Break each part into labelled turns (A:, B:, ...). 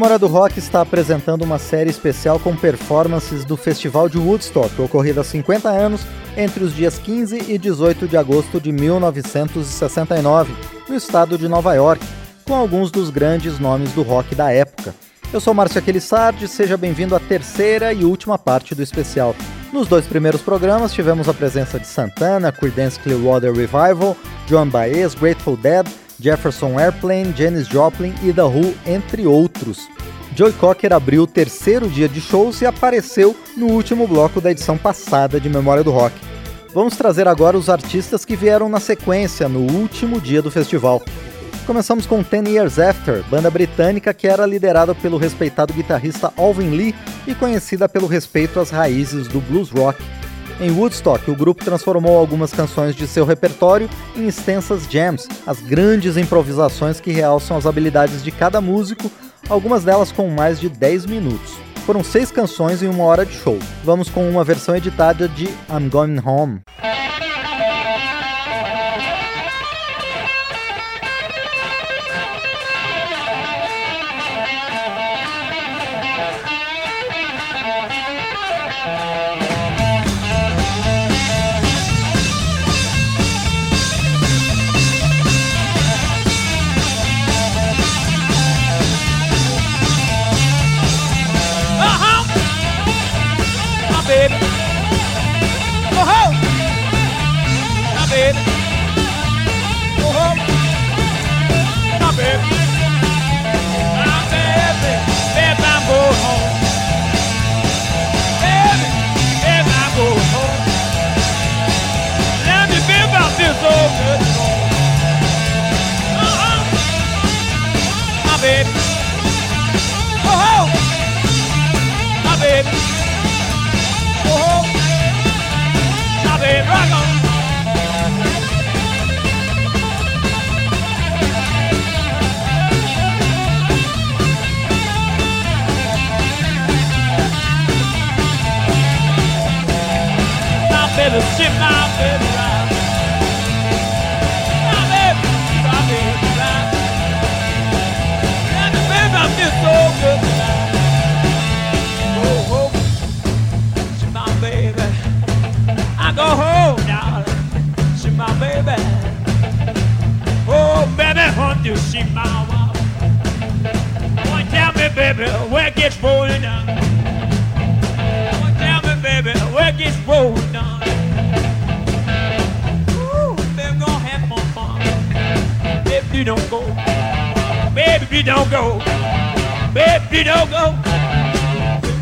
A: Memória do Rock está apresentando uma série especial com performances do Festival de Woodstock, ocorrido há 50 anos, entre os dias 15 e 18 de agosto de 1969, no estado de Nova York, com alguns dos grandes nomes do rock da época. Eu sou Márcio Aquilissardi, seja bem-vindo à terceira e última parte do especial. Nos dois primeiros programas tivemos a presença de Santana, Creedence Clearwater Revival, John Baez, Grateful Dead Jefferson Airplane, Janis Joplin e The Who, entre outros. Joy Cocker abriu o terceiro dia de shows e apareceu no último bloco da edição passada de Memória do Rock. Vamos trazer agora os artistas que vieram na sequência no último dia do festival. Começamos com Ten Years After, banda britânica que era liderada pelo respeitado guitarrista Alvin Lee e conhecida pelo respeito às raízes do blues rock. Em Woodstock, o grupo transformou algumas canções de seu repertório em extensas jams, as grandes improvisações que realçam as habilidades de cada músico, algumas delas com mais de 10 minutos. Foram seis canções em uma hora de show. Vamos com uma versão editada de I'm Going Home.
B: Baby don't go. baby don't go.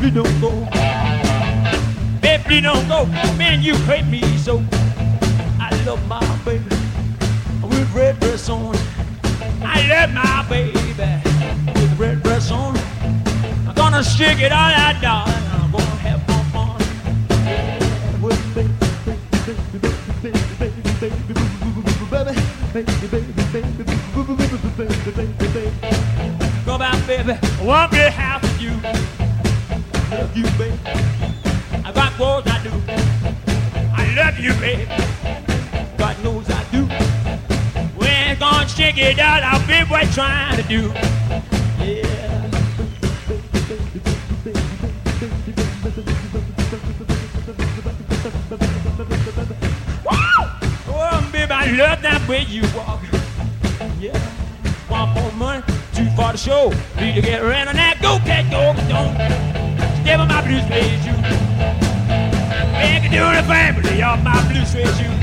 B: baby don't go. baby don't go. Man, you hate me so. I love my baby with red dress on. I love my baby with red dress on. I'm gonna stick it all out, darling. I'm gonna have fun. With baby, baby, baby, baby, baby, baby, baby, baby, baby, baby, baby, baby. baby, on behalf of you. I love you, baby. I got what I do. I love you, baby.
A: God knows I do. We're gonna shake it out. I'll be what trying to do. Yeah. Woo! Oh, baby, I love that way you walk. Yeah. One
B: more month too far to show. Need to get around and I go, cat, go, don't. Step on my blue suede shoe. Back into the family Off my blue suede shoe.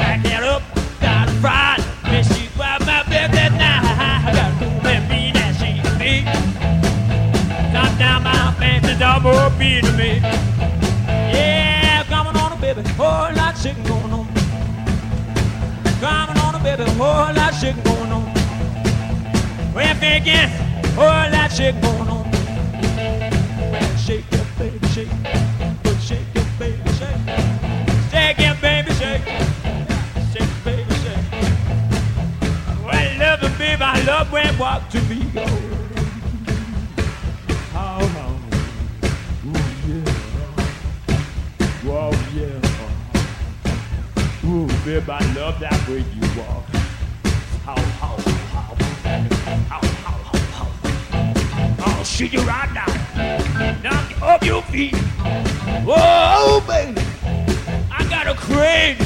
B: Back that up, got a fried. When she's by my bed that night,
C: I got a cool man mean that she think. Knock down my
B: fancy
C: dog,
B: more be to me. Yeah, coming on, baby, whole lot of shaking going on. Coming on, baby, whole lot of shaking going on. We're thinking, oh, that shit going on. Shake it, baby, shake. Shake your baby, shake. Shake it, baby, shake. Shake, baby, shake. Oh, love the baby, I love when walk to me. Ooh, babe, I love that way you walk. Shoot you right
C: now. Knock you off your feet. Whoa, baby. I got a crane.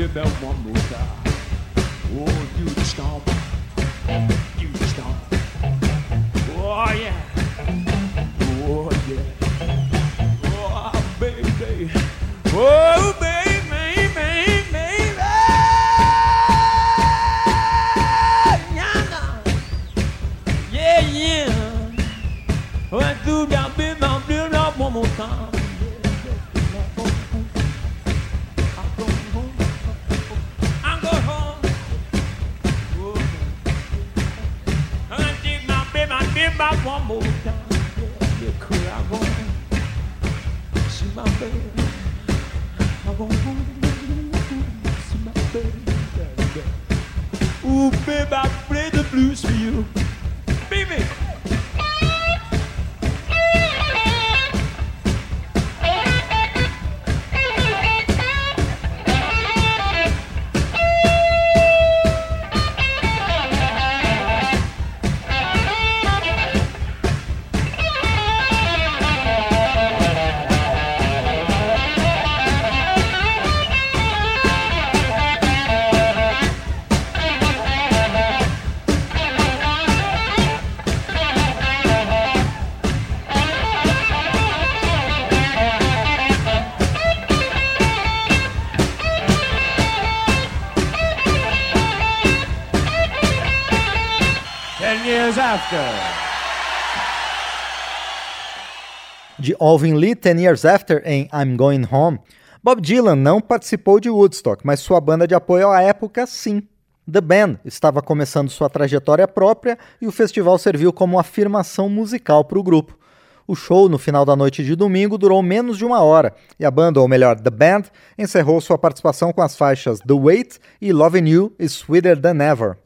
C: You that one? After. De Alvin Lee, Ten Years After, em I'm Going Home, Bob Dylan não participou de Woodstock, mas
B: sua banda
C: de apoio à época, sim. The
B: Band estava começando sua trajetória
C: própria
B: e
C: o festival serviu como afirmação musical para o grupo.
B: O show, no final da noite de
C: domingo, durou menos de uma hora e
B: a banda, ou melhor, The Band,
C: encerrou sua participação com as faixas The Wait e Loving You is Sweeter Than Ever.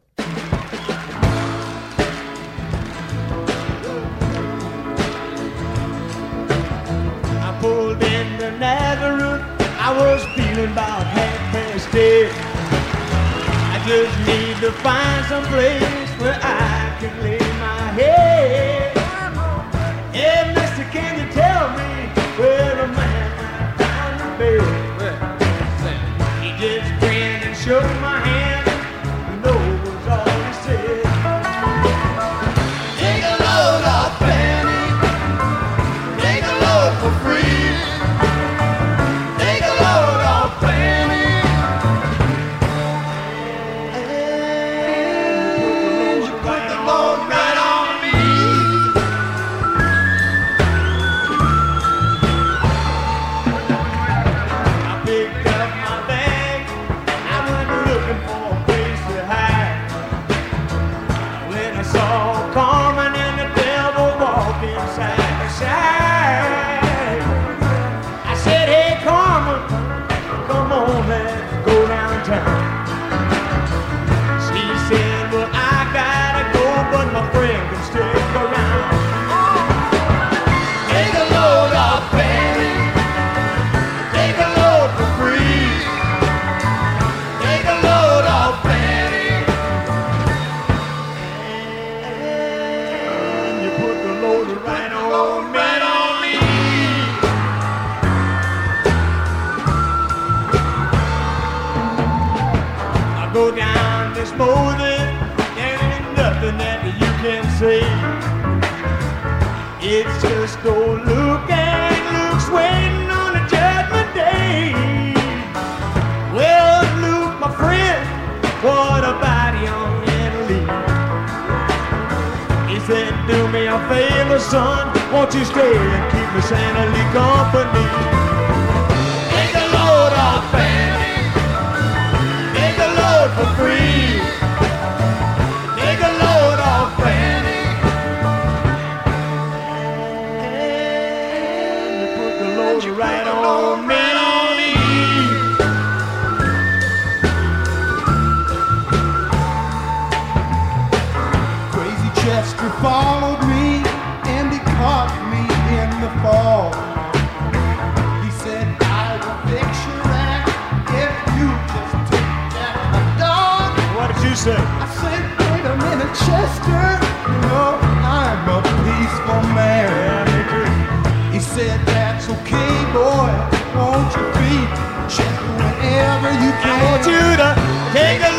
C: to find some place where I exposing. There ain't nothing that you can say. It's just old Luke and Luke's waiting on
B: a judgment day.
C: Well, Luke, my friend, what about young on Italy. He said, do me a favor, son. Won't you stay
B: and keep Miss
C: Anna Lee company? Chester, no,
B: oh, I'm a peaceful
C: man.
B: He
C: said, that's okay, boy, won't you be Chester whenever
B: you can. I want you to take
C: a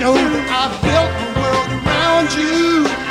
C: know I built the world around you.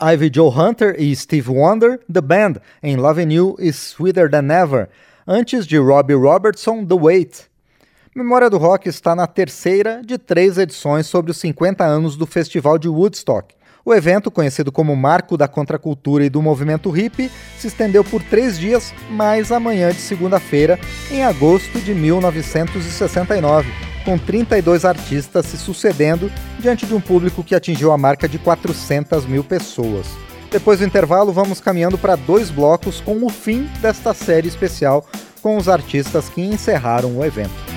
A: Ivy Joe Hunter e Steve Wonder, The Band, em Love and You e Sweeter Than Ever, antes de Robbie Robertson, The Wait. Memória do Rock está na terceira de três edições sobre os 50 anos do Festival de Woodstock. O evento, conhecido como Marco da Contracultura e do Movimento Hip, se estendeu por três dias, mais a manhã de segunda-feira, em agosto de 1969 com 32 artistas se sucedendo diante de um público que atingiu a marca de 400 mil pessoas. Depois do intervalo, vamos caminhando para dois blocos com o fim desta série especial com os artistas que encerraram o evento.